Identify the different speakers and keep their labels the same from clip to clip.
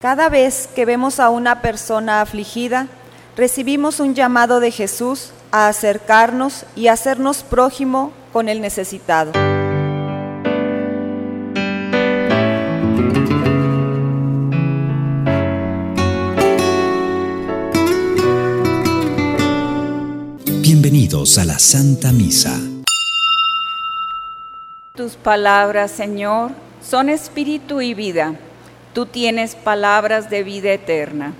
Speaker 1: Cada vez que vemos a una persona afligida, recibimos un llamado de Jesús a acercarnos y hacernos prójimo con el necesitado.
Speaker 2: Bienvenidos a la Santa Misa.
Speaker 3: Tus palabras, Señor, son espíritu y vida. Tú tienes palabras de vida eterna.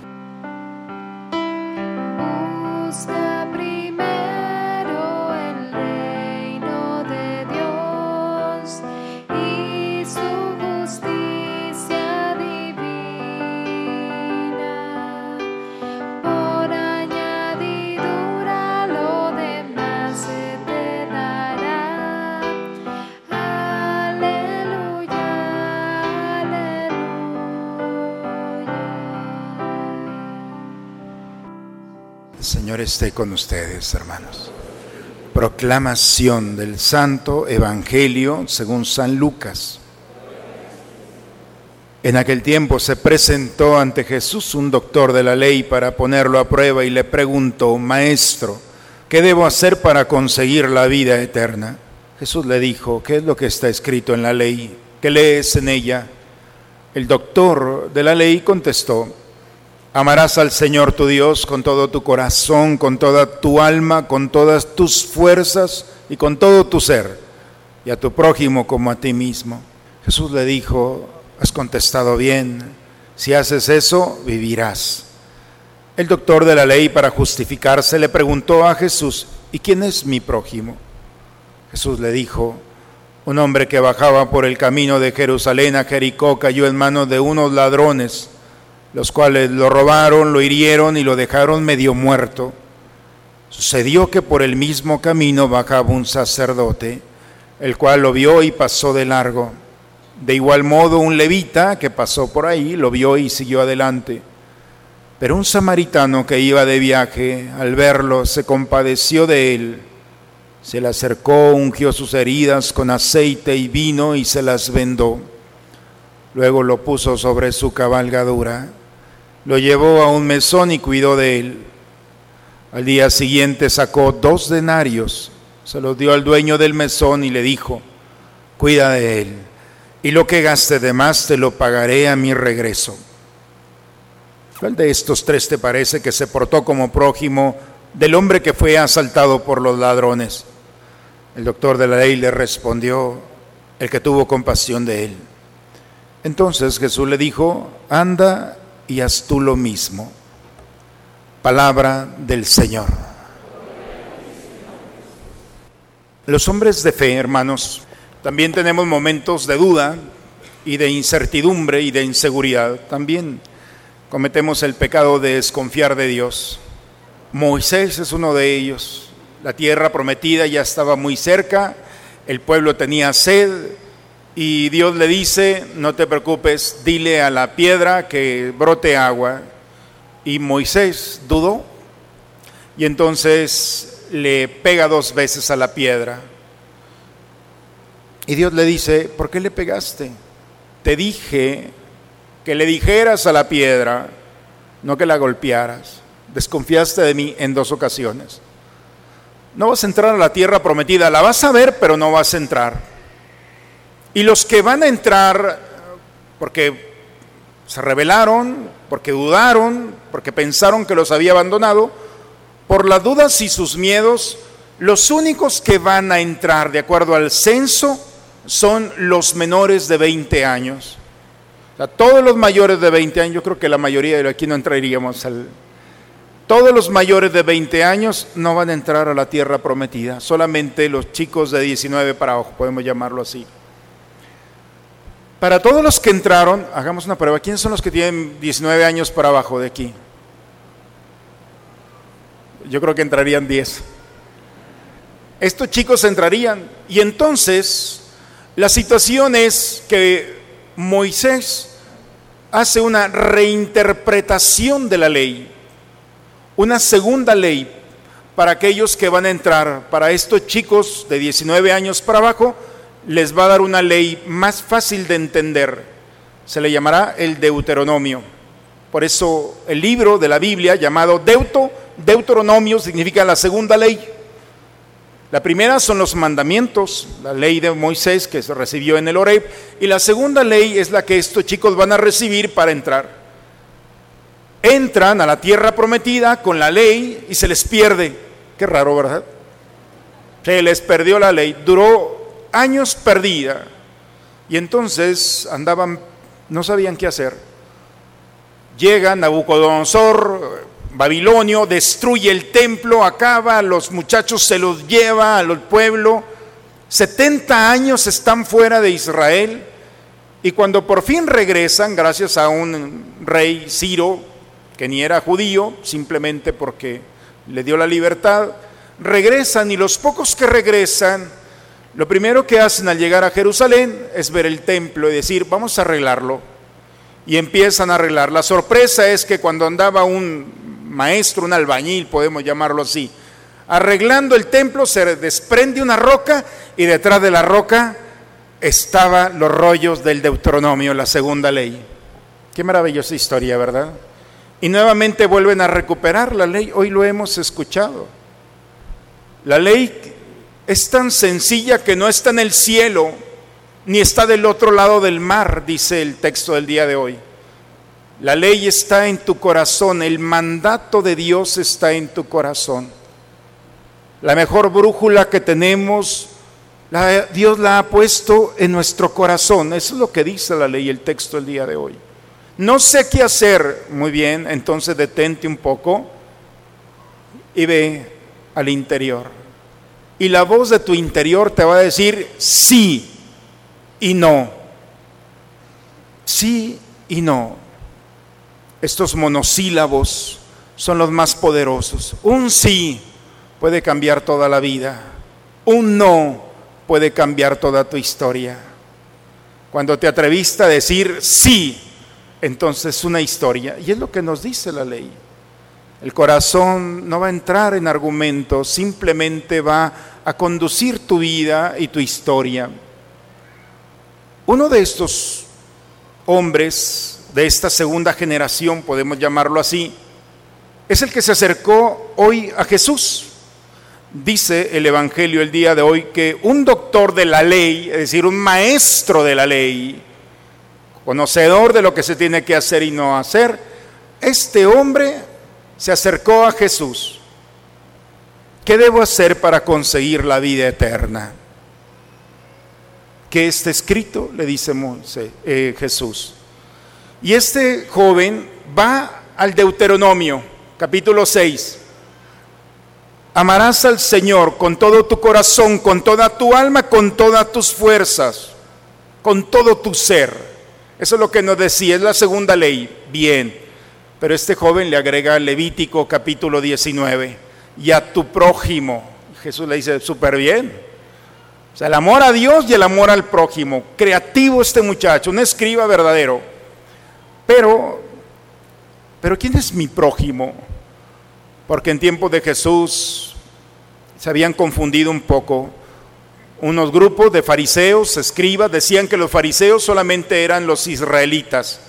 Speaker 4: Señor esté con ustedes, hermanos. Proclamación del Santo Evangelio según San Lucas. En aquel tiempo se presentó ante Jesús un doctor de la ley para ponerlo a prueba y le preguntó, Maestro, ¿qué debo hacer para conseguir la vida eterna? Jesús le dijo, ¿qué es lo que está escrito en la ley? ¿Qué lees en ella? El doctor de la ley contestó, Amarás al Señor tu Dios con todo tu corazón, con toda tu alma, con todas tus fuerzas y con todo tu ser, y a tu prójimo como a ti mismo. Jesús le dijo, has contestado bien, si haces eso, vivirás. El doctor de la ley, para justificarse, le preguntó a Jesús, ¿y quién es mi prójimo? Jesús le dijo, un hombre que bajaba por el camino de Jerusalén a Jericó cayó en manos de unos ladrones los cuales lo robaron, lo hirieron y lo dejaron medio muerto. Sucedió que por el mismo camino bajaba un sacerdote, el cual lo vio y pasó de largo. De igual modo un levita que pasó por ahí lo vio y siguió adelante. Pero un samaritano que iba de viaje, al verlo, se compadeció de él. Se le acercó, ungió sus heridas con aceite y vino y se las vendó. Luego lo puso sobre su cabalgadura, lo llevó a un mesón y cuidó de él. Al día siguiente sacó dos denarios, se los dio al dueño del mesón y le dijo, cuida de él, y lo que gaste de más te lo pagaré a mi regreso. ¿Cuál de estos tres te parece que se portó como prójimo del hombre que fue asaltado por los ladrones? El doctor de la ley le respondió, el que tuvo compasión de él. Entonces Jesús le dijo, anda y haz tú lo mismo. Palabra del Señor. Los hombres de fe, hermanos, también tenemos momentos de duda y de incertidumbre y de inseguridad. También cometemos el pecado de desconfiar de Dios. Moisés es uno de ellos. La tierra prometida ya estaba muy cerca, el pueblo tenía sed, y Dios le dice, no te preocupes, dile a la piedra que brote agua. Y Moisés dudó y entonces le pega dos veces a la piedra. Y Dios le dice, ¿por qué le pegaste? Te dije que le dijeras a la piedra, no que la golpearas. Desconfiaste de mí en dos ocasiones. No vas a entrar a la tierra prometida, la vas a ver, pero no vas a entrar. Y los que van a entrar, porque se rebelaron, porque dudaron, porque pensaron que los había abandonado, por las dudas y sus miedos, los únicos que van a entrar de acuerdo al censo son los menores de 20 años. O todos los mayores de 20 años, yo creo que la mayoría de aquí no entraríamos al... Todos los mayores de 20 años no van a entrar a la tierra prometida, solamente los chicos de 19 para abajo, podemos llamarlo así. Para todos los que entraron, hagamos una prueba. ¿Quiénes son los que tienen 19 años para abajo de aquí? Yo creo que entrarían 10. Estos chicos entrarían. Y entonces, la situación es que Moisés hace una reinterpretación de la ley, una segunda ley para aquellos que van a entrar, para estos chicos de 19 años para abajo, les va a dar una ley más fácil de entender. Se le llamará el Deuteronomio. Por eso el libro de la Biblia llamado Deuto, Deuteronomio significa la segunda ley. La primera son los mandamientos, la ley de Moisés que se recibió en el Oreb, y la segunda ley es la que estos chicos van a recibir para entrar. Entran a la tierra prometida con la ley y se les pierde. Qué raro, ¿verdad? Se les perdió la ley, duró años perdida y entonces andaban, no sabían qué hacer. Llega Nabucodonosor, Babilonio, destruye el templo, acaba, los muchachos se los lleva al pueblo. 70 años están fuera de Israel y cuando por fin regresan, gracias a un rey Ciro, que ni era judío, simplemente porque le dio la libertad, regresan y los pocos que regresan, lo primero que hacen al llegar a Jerusalén es ver el templo y decir, vamos a arreglarlo. Y empiezan a arreglar. La sorpresa es que cuando andaba un maestro, un albañil, podemos llamarlo así, arreglando el templo, se desprende una roca y detrás de la roca estaban los rollos del Deuteronomio, la segunda ley. Qué maravillosa historia, ¿verdad? Y nuevamente vuelven a recuperar la ley. Hoy lo hemos escuchado. La ley es tan sencilla que no está en el cielo ni está del otro lado del mar, dice el texto del día de hoy. La ley está en tu corazón, el mandato de Dios está en tu corazón. La mejor brújula que tenemos, Dios la ha puesto en nuestro corazón. Eso es lo que dice la ley, el texto del día de hoy. No sé qué hacer. Muy bien, entonces detente un poco y ve al interior. Y la voz de tu interior te va a decir sí y no. Sí y no. Estos monosílabos son los más poderosos. Un sí puede cambiar toda la vida. Un no puede cambiar toda tu historia. Cuando te atreviste a decir sí, entonces una historia. Y es lo que nos dice la ley. El corazón no va a entrar en argumentos, simplemente va a conducir tu vida y tu historia. Uno de estos hombres de esta segunda generación, podemos llamarlo así, es el que se acercó hoy a Jesús. Dice el Evangelio el día de hoy que un doctor de la ley, es decir, un maestro de la ley, conocedor de lo que se tiene que hacer y no hacer, este hombre se acercó a Jesús. ¿Qué debo hacer para conseguir la vida eterna? ¿Qué está escrito? Le dice eh, Jesús. Y este joven va al Deuteronomio, capítulo 6. Amarás al Señor con todo tu corazón, con toda tu alma, con todas tus fuerzas, con todo tu ser. Eso es lo que nos decía, es la segunda ley. Bien. Pero este joven le agrega Levítico capítulo 19. Y a tu prójimo. Jesús le dice, súper bien. O sea, el amor a Dios y el amor al prójimo. Creativo este muchacho, un escriba verdadero. Pero, pero ¿quién es mi prójimo? Porque en tiempos de Jesús se habían confundido un poco unos grupos de fariseos, escribas, decían que los fariseos solamente eran los israelitas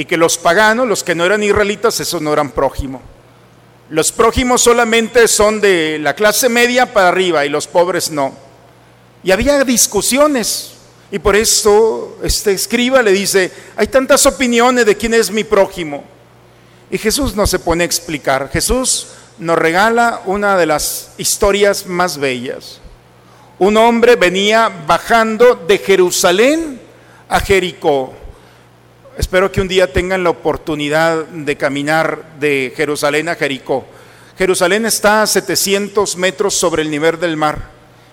Speaker 4: y que los paganos, los que no eran israelitas, esos no eran prójimo. Los prójimos solamente son de la clase media para arriba y los pobres no. Y había discusiones y por eso este escriba le dice, hay tantas opiniones de quién es mi prójimo. Y Jesús no se pone a explicar. Jesús nos regala una de las historias más bellas un hombre venía bajando de Jerusalén a Jericó. Espero que un día tengan la oportunidad de caminar de Jerusalén a Jericó. Jerusalén está a 700 metros sobre el nivel del mar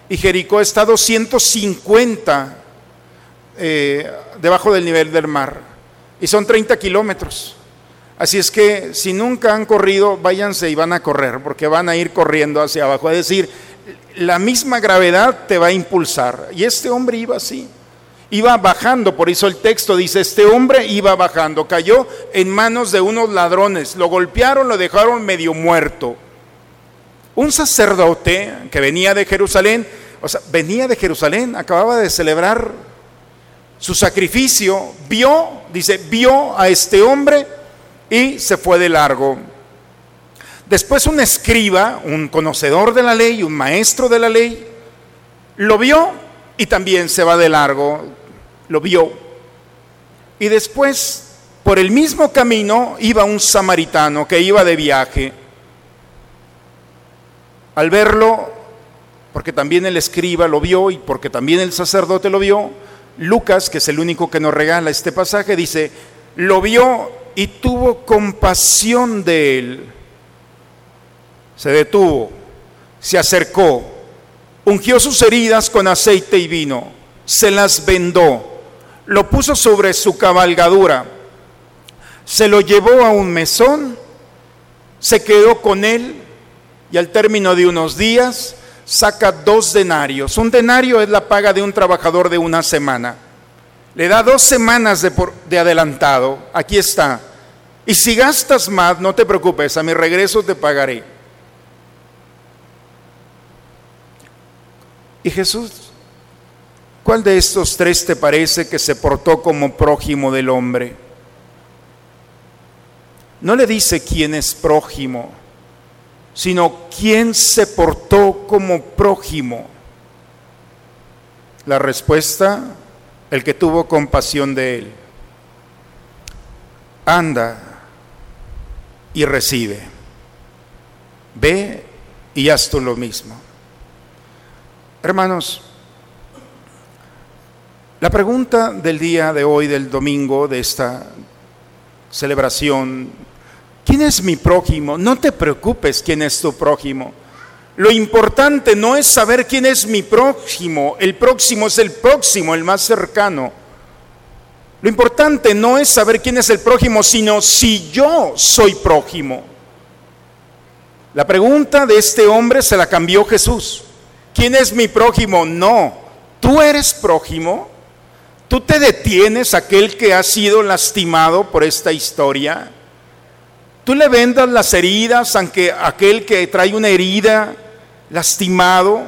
Speaker 4: y Jericó está a 250 eh, debajo del nivel del mar y son 30 kilómetros. Así es que si nunca han corrido, váyanse y van a correr, porque van a ir corriendo hacia abajo. Es decir, la misma gravedad te va a impulsar. Y este hombre iba así, iba bajando, por eso el texto dice, este hombre iba bajando, cayó en manos de unos ladrones, lo golpearon, lo dejaron medio muerto. Un sacerdote que venía de Jerusalén, o sea, venía de Jerusalén, acababa de celebrar su sacrificio, vio, dice, vio a este hombre y se fue de largo. Después un escriba, un conocedor de la ley, un maestro de la ley, lo vio y también se va de largo, lo vio. Y después, por el mismo camino, iba un samaritano que iba de viaje. Al verlo, porque también el escriba lo vio y porque también el sacerdote lo vio, Lucas, que es el único que nos regala este pasaje, dice, lo vio y tuvo compasión de él. Se detuvo, se acercó, ungió sus heridas con aceite y vino, se las vendó, lo puso sobre su cabalgadura, se lo llevó a un mesón, se quedó con él y al término de unos días saca dos denarios. Un denario es la paga de un trabajador de una semana. Le da dos semanas de, de, adelantado. Aquí está. Y si gastas más, no te preocupes, a mi regreso te pagaré. Y Jesús, ¿cuál de estos tres te parece que se portó como prójimo del hombre? No le dice quién es prójimo sino quién se portó como prójimo. La respuesta, el que tuvo compasión de él. Anda y recibe. Ve y haz tú lo mismo. Hermanos, la pregunta del día de hoy, del domingo, de esta celebración ¿Quién es mi prójimo? No te preocupes quién es tu prójimo. Lo importante no es saber quién es mi prójimo. El próximo es el próximo, el más cercano. Lo importante no es saber quién es el prójimo, sino si yo soy prójimo. La pregunta de este hombre se la cambió Jesús. ¿Quién es mi prójimo? No. ¿Tú eres prójimo? ¿Tú te detienes aquel que ha sido lastimado por esta historia? Tú le vendas las heridas aunque aquel que trae una herida lastimado.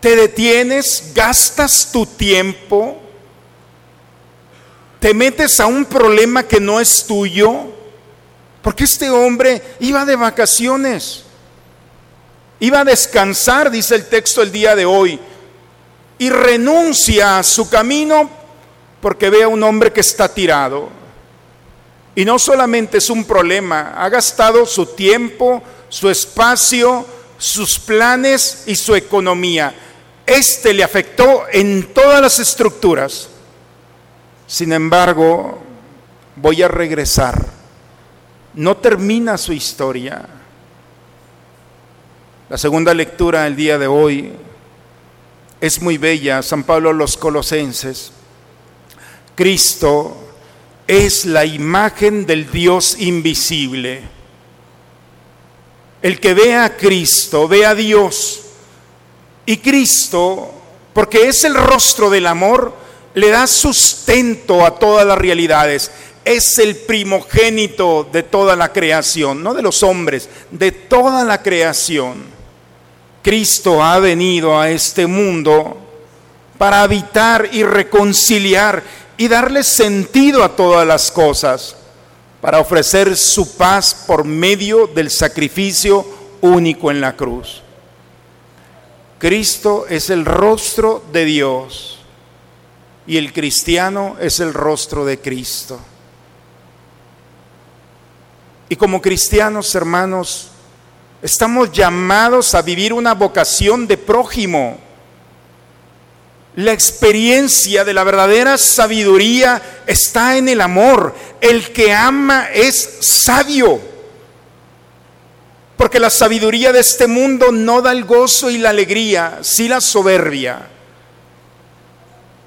Speaker 4: Te detienes, gastas tu tiempo, te metes a un problema que no es tuyo. Porque este hombre iba de vacaciones, iba a descansar, dice el texto el día de hoy, y renuncia a su camino porque ve a un hombre que está tirado. Y no solamente es un problema, ha gastado su tiempo, su espacio, sus planes y su economía. Este le afectó en todas las estructuras. Sin embargo, voy a regresar. No termina su historia. La segunda lectura del día de hoy es muy bella. San Pablo los Colosenses. Cristo es la imagen del Dios invisible. El que ve a Cristo, ve a Dios. Y Cristo, porque es el rostro del amor, le da sustento a todas las realidades. Es el primogénito de toda la creación, no de los hombres, de toda la creación. Cristo ha venido a este mundo para habitar y reconciliar y darle sentido a todas las cosas para ofrecer su paz por medio del sacrificio único en la cruz. Cristo es el rostro de Dios y el cristiano es el rostro de Cristo. Y como cristianos, hermanos, estamos llamados a vivir una vocación de prójimo la experiencia de la verdadera sabiduría está en el amor. El que ama es sabio. Porque la sabiduría de este mundo no da el gozo y la alegría, sí la soberbia.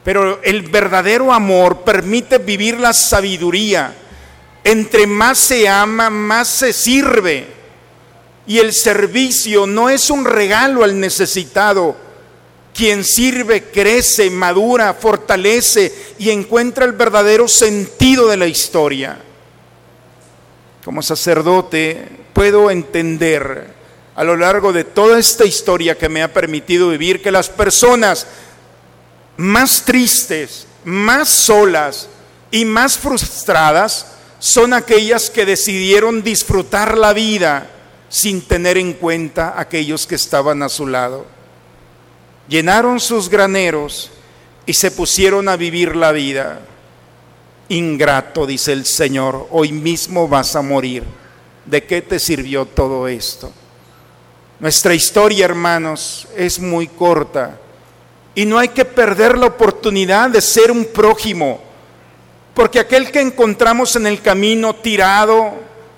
Speaker 4: Pero el verdadero amor permite vivir la sabiduría. Entre más se ama, más se sirve. Y el servicio no es un regalo al necesitado, quien sirve crece, madura, fortalece y encuentra el verdadero sentido de la historia. Como sacerdote puedo entender a lo largo de toda esta historia que me ha permitido vivir que las personas más tristes, más solas y más frustradas son aquellas que decidieron disfrutar la vida sin tener en cuenta aquellos que estaban a su lado. Llenaron sus graneros y se pusieron a vivir la vida. Ingrato, dice el Señor, hoy mismo vas a morir. ¿De qué te sirvió todo esto? Nuestra historia, hermanos, es muy corta y no hay que perder la oportunidad de ser un prójimo, porque aquel que encontramos en el camino tirado,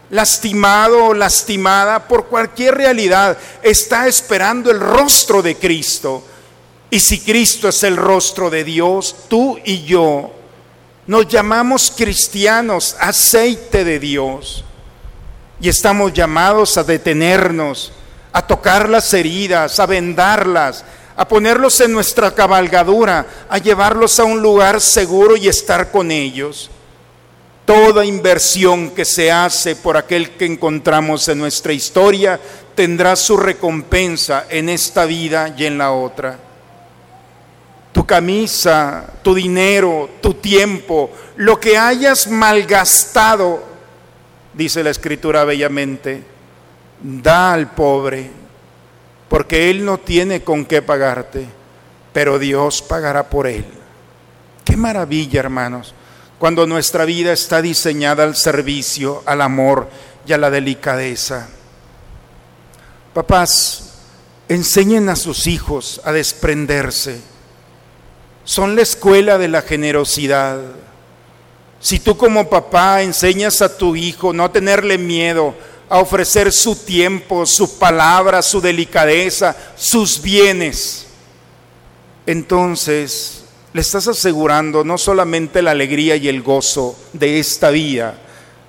Speaker 4: lastimado o lastimada por cualquier realidad, está esperando el rostro de Cristo. Y si Cristo es el rostro de Dios, tú y yo nos llamamos cristianos, aceite de Dios. Y estamos llamados a detenernos, a tocar las heridas, a vendarlas, a ponerlos en nuestra cabalgadura, a llevarlos a un lugar seguro y estar con ellos. Toda inversión que se hace por aquel que encontramos en nuestra historia tendrá su recompensa en esta vida y en la otra. Tu camisa, tu dinero, tu tiempo, lo que hayas malgastado, dice la escritura bellamente, da al pobre, porque él no tiene con qué pagarte, pero Dios pagará por él. Qué maravilla, hermanos, cuando nuestra vida está diseñada al servicio, al amor y a la delicadeza. Papás, enseñen a sus hijos a desprenderse. Son la escuela de la generosidad. Si tú como papá enseñas a tu hijo no tenerle miedo, a ofrecer su tiempo, su palabra, su delicadeza, sus bienes, entonces le estás asegurando no solamente la alegría y el gozo de esta vida,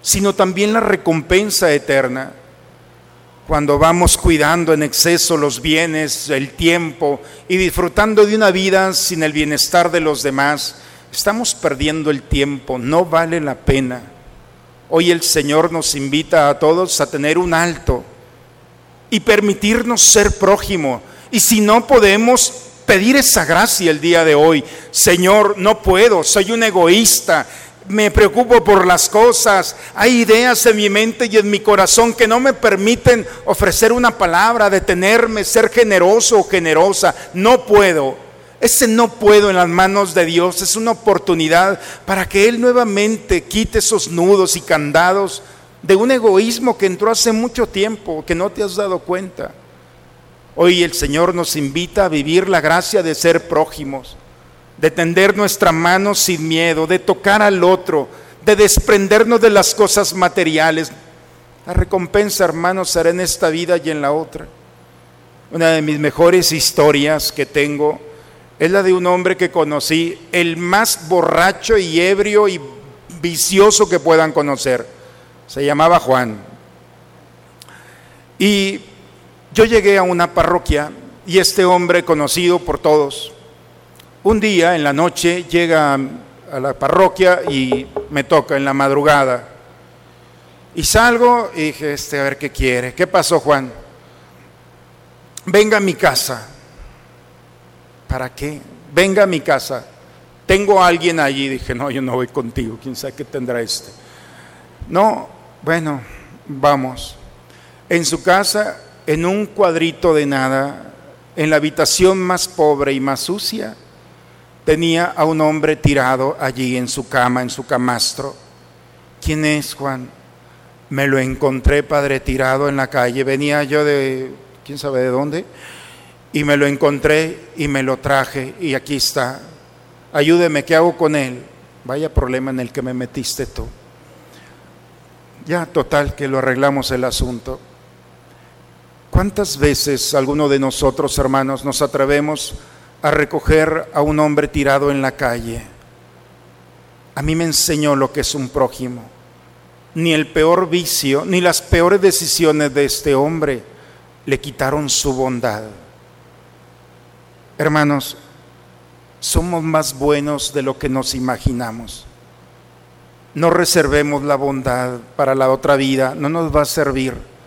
Speaker 4: sino también la recompensa eterna. Cuando vamos cuidando en exceso los bienes, el tiempo y disfrutando de una vida sin el bienestar de los demás, estamos perdiendo el tiempo, no vale la pena. Hoy el Señor nos invita a todos a tener un alto y permitirnos ser prójimo. Y si no podemos pedir esa gracia el día de hoy, Señor, no puedo, soy un egoísta, me preocupo por las cosas, hay ideas en mi mente y en mi corazón que no me permiten ofrecer una palabra, detenerme, ser generoso o generosa, no puedo. Ese no puedo en las manos de Dios es una oportunidad para que Él nuevamente quite esos nudos y candados de un egoísmo que entró hace mucho tiempo, que no te has dado cuenta. Hoy el Señor nos invita a vivir la gracia de ser prójimos, de tender nuestra mano sin miedo, de tocar al otro, de desprendernos de las cosas materiales. La recompensa, hermanos, será en esta vida y en la otra. Una de mis mejores historias que tengo es la de un hombre que conocí, el más borracho y ebrio y vicioso que puedan conocer. Se llamaba Juan. Y yo llegué a una parroquia y este hombre conocido por todos, un día en la noche llega a la parroquia y me toca en la madrugada. Y salgo y dije, este, a ver qué quiere. ¿Qué pasó, Juan? Venga a mi casa. ¿Para qué? Venga a mi casa. Tengo a alguien allí. Dije, no, yo no voy contigo. ¿Quién sabe qué tendrá este? No, bueno, vamos. En su casa, en un cuadrito de nada, en la habitación más pobre y más sucia, tenía a un hombre tirado allí en su cama, en su camastro. ¿Quién es Juan? Me lo encontré, padre, tirado en la calle. Venía yo de, quién sabe de dónde y me lo encontré y me lo traje y aquí está. Ayúdeme, ¿qué hago con él? Vaya problema en el que me metiste tú. Ya, total, que lo arreglamos el asunto. ¿Cuántas veces alguno de nosotros, hermanos, nos atrevemos a recoger a un hombre tirado en la calle? A mí me enseñó lo que es un prójimo. Ni el peor vicio, ni las peores decisiones de este hombre le quitaron su bondad. Hermanos, somos más buenos de lo que nos imaginamos. No reservemos la bondad para la otra vida, no nos va a servir.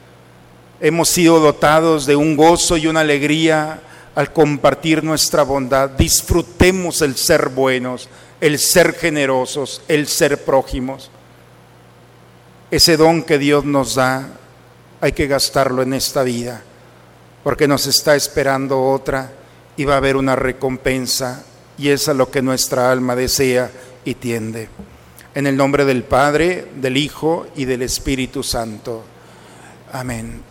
Speaker 4: Hemos sido dotados de un gozo y una alegría al compartir nuestra bondad. Disfrutemos el ser buenos, el ser generosos, el ser prójimos. ese don que Dios nos da, hay que gastarlo en esta vida, porque nos está esperando otra y va a haber una recompensa y es a lo que nuestra alma desea y tiende. En el nombre del Padre, del Hijo y del Espíritu Santo. Amén.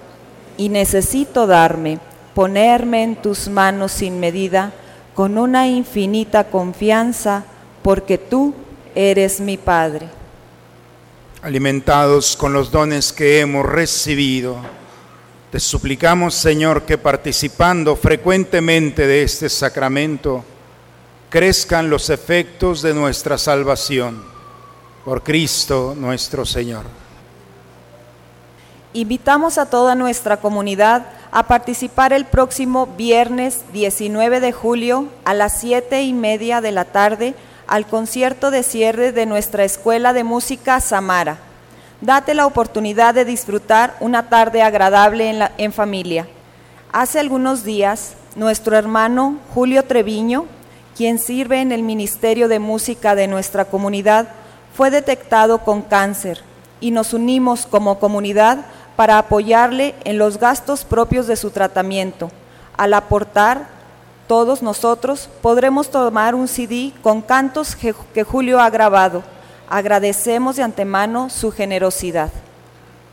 Speaker 1: y necesito darme, ponerme en tus manos sin medida, con una infinita confianza, porque tú eres mi Padre.
Speaker 4: Alimentados con los dones que hemos recibido, te suplicamos, Señor, que participando frecuentemente de este sacramento, crezcan los efectos de nuestra salvación. Por Cristo nuestro Señor.
Speaker 1: Invitamos a toda nuestra comunidad a participar el próximo viernes 19 de julio a las siete y media de la tarde al concierto de cierre de nuestra Escuela de Música Samara. Date la oportunidad de disfrutar una tarde agradable en, en familia. Hace algunos días, nuestro hermano Julio Treviño, quien sirve en el Ministerio de Música de nuestra comunidad, fue detectado con cáncer y nos unimos como comunidad para apoyarle en los gastos propios de su tratamiento. Al aportar, todos nosotros podremos tomar un CD con cantos que, Julio ha grabado. Agradecemos de antemano su generosidad.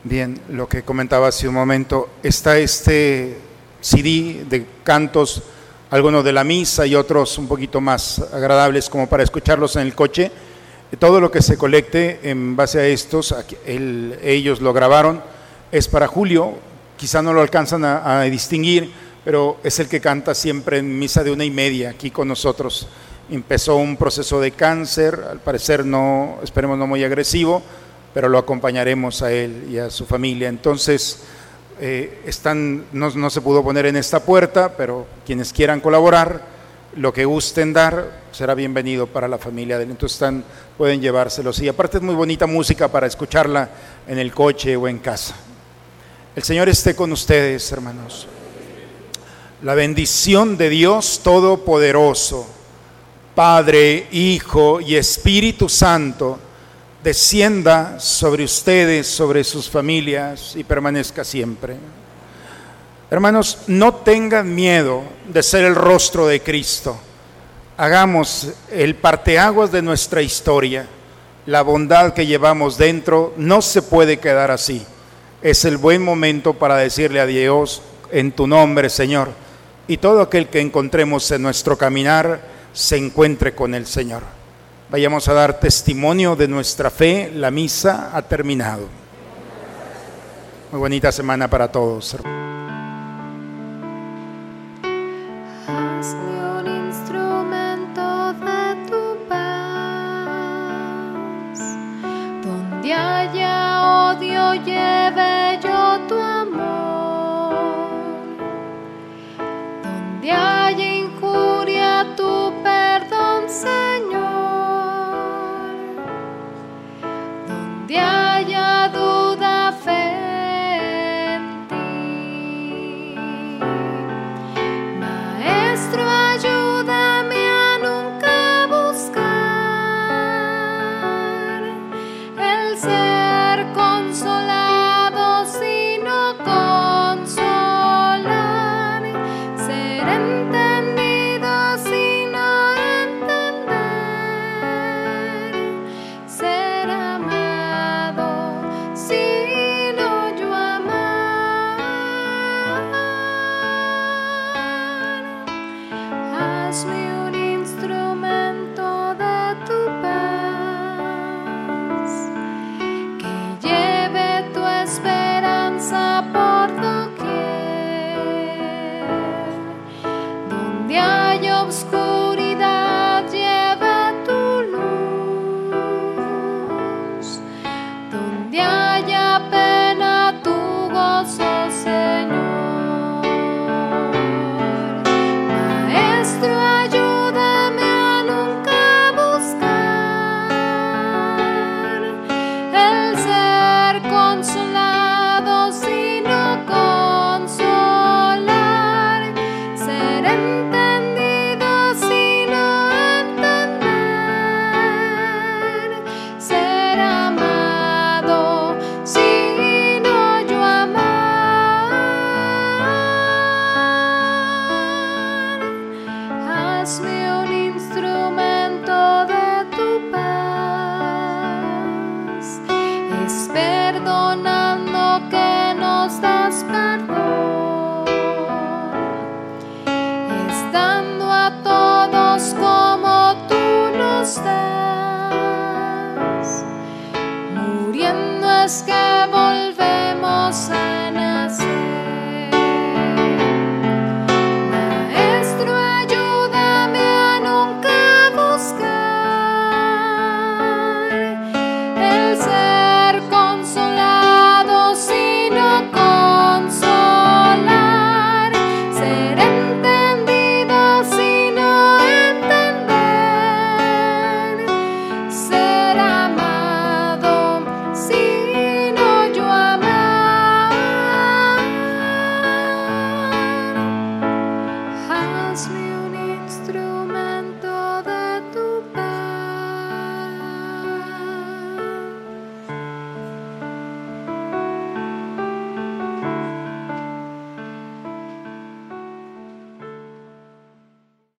Speaker 4: Bien, lo que comentaba hace un momento, está este CD de cantos, algunos de la misa y otros un poquito más agradables como para escucharlos en el coche. Todo lo que se colecte en base a estos, ellos lo grabaron, es para Julio, quizá no lo alcanzan a, distinguir, pero es el que canta siempre en misa de una y media aquí con nosotros. Empezó un proceso de cáncer, al parecer no, esperemos no muy agresivo, pero lo acompañaremos a él y a su familia. Entonces, eh, están, no, no se pudo poner en esta puerta, pero quienes quieran colaborar, lo que gusten dar, será bienvenido para la familia de él. Entonces están, pueden llevárselos. Y aparte es muy bonita música para escucharla en el coche o en casa. El Señor esté con ustedes, hermanos. La bendición de Dios Todopoderoso, Padre, Hijo y Espíritu Santo, descienda sobre ustedes, sobre sus familias y permanezca siempre. Hermanos, no tengan miedo de ser el rostro de Cristo. Hagamos el parteaguas de nuestra historia. La bondad que llevamos dentro no se puede quedar así. Es el buen momento para decirle a Dios en tu nombre, Señor. Y todo aquel que encontremos en nuestro caminar se encuentre con el Señor. Vayamos a dar testimonio de nuestra fe. La misa ha terminado. Muy bonita semana para todos.